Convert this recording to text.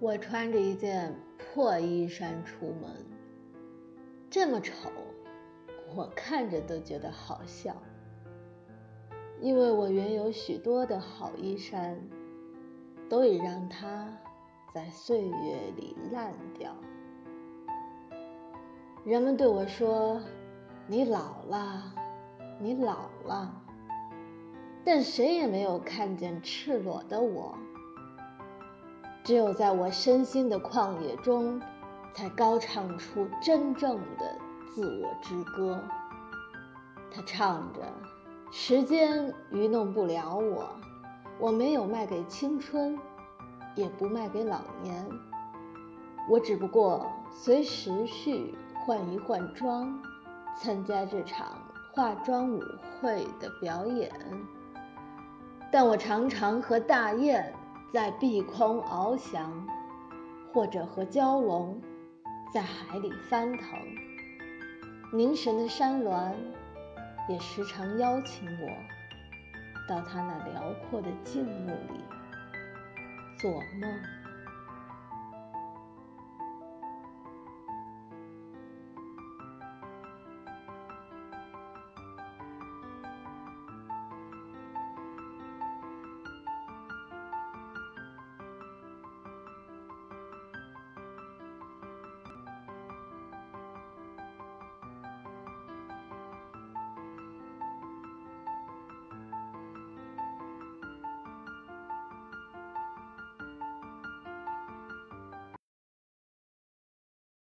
我穿着一件破衣衫出门，这么丑，我看着都觉得好笑。因为我原有许多的好衣衫，都已让它在岁月里烂掉。人们对我说：“你老了，你老了。”但谁也没有看见赤裸的我。只有在我身心的旷野中，才高唱出真正的自我之歌。他唱着：“时间愚弄不了我，我没有卖给青春，也不卖给老年。我只不过随时序换一换装，参加这场化妆舞会的表演。但我常常和大雁。”在碧空翱翔，或者和蛟龙在海里翻腾，凝神的山峦也时常邀请我到他那辽阔的静物里做梦。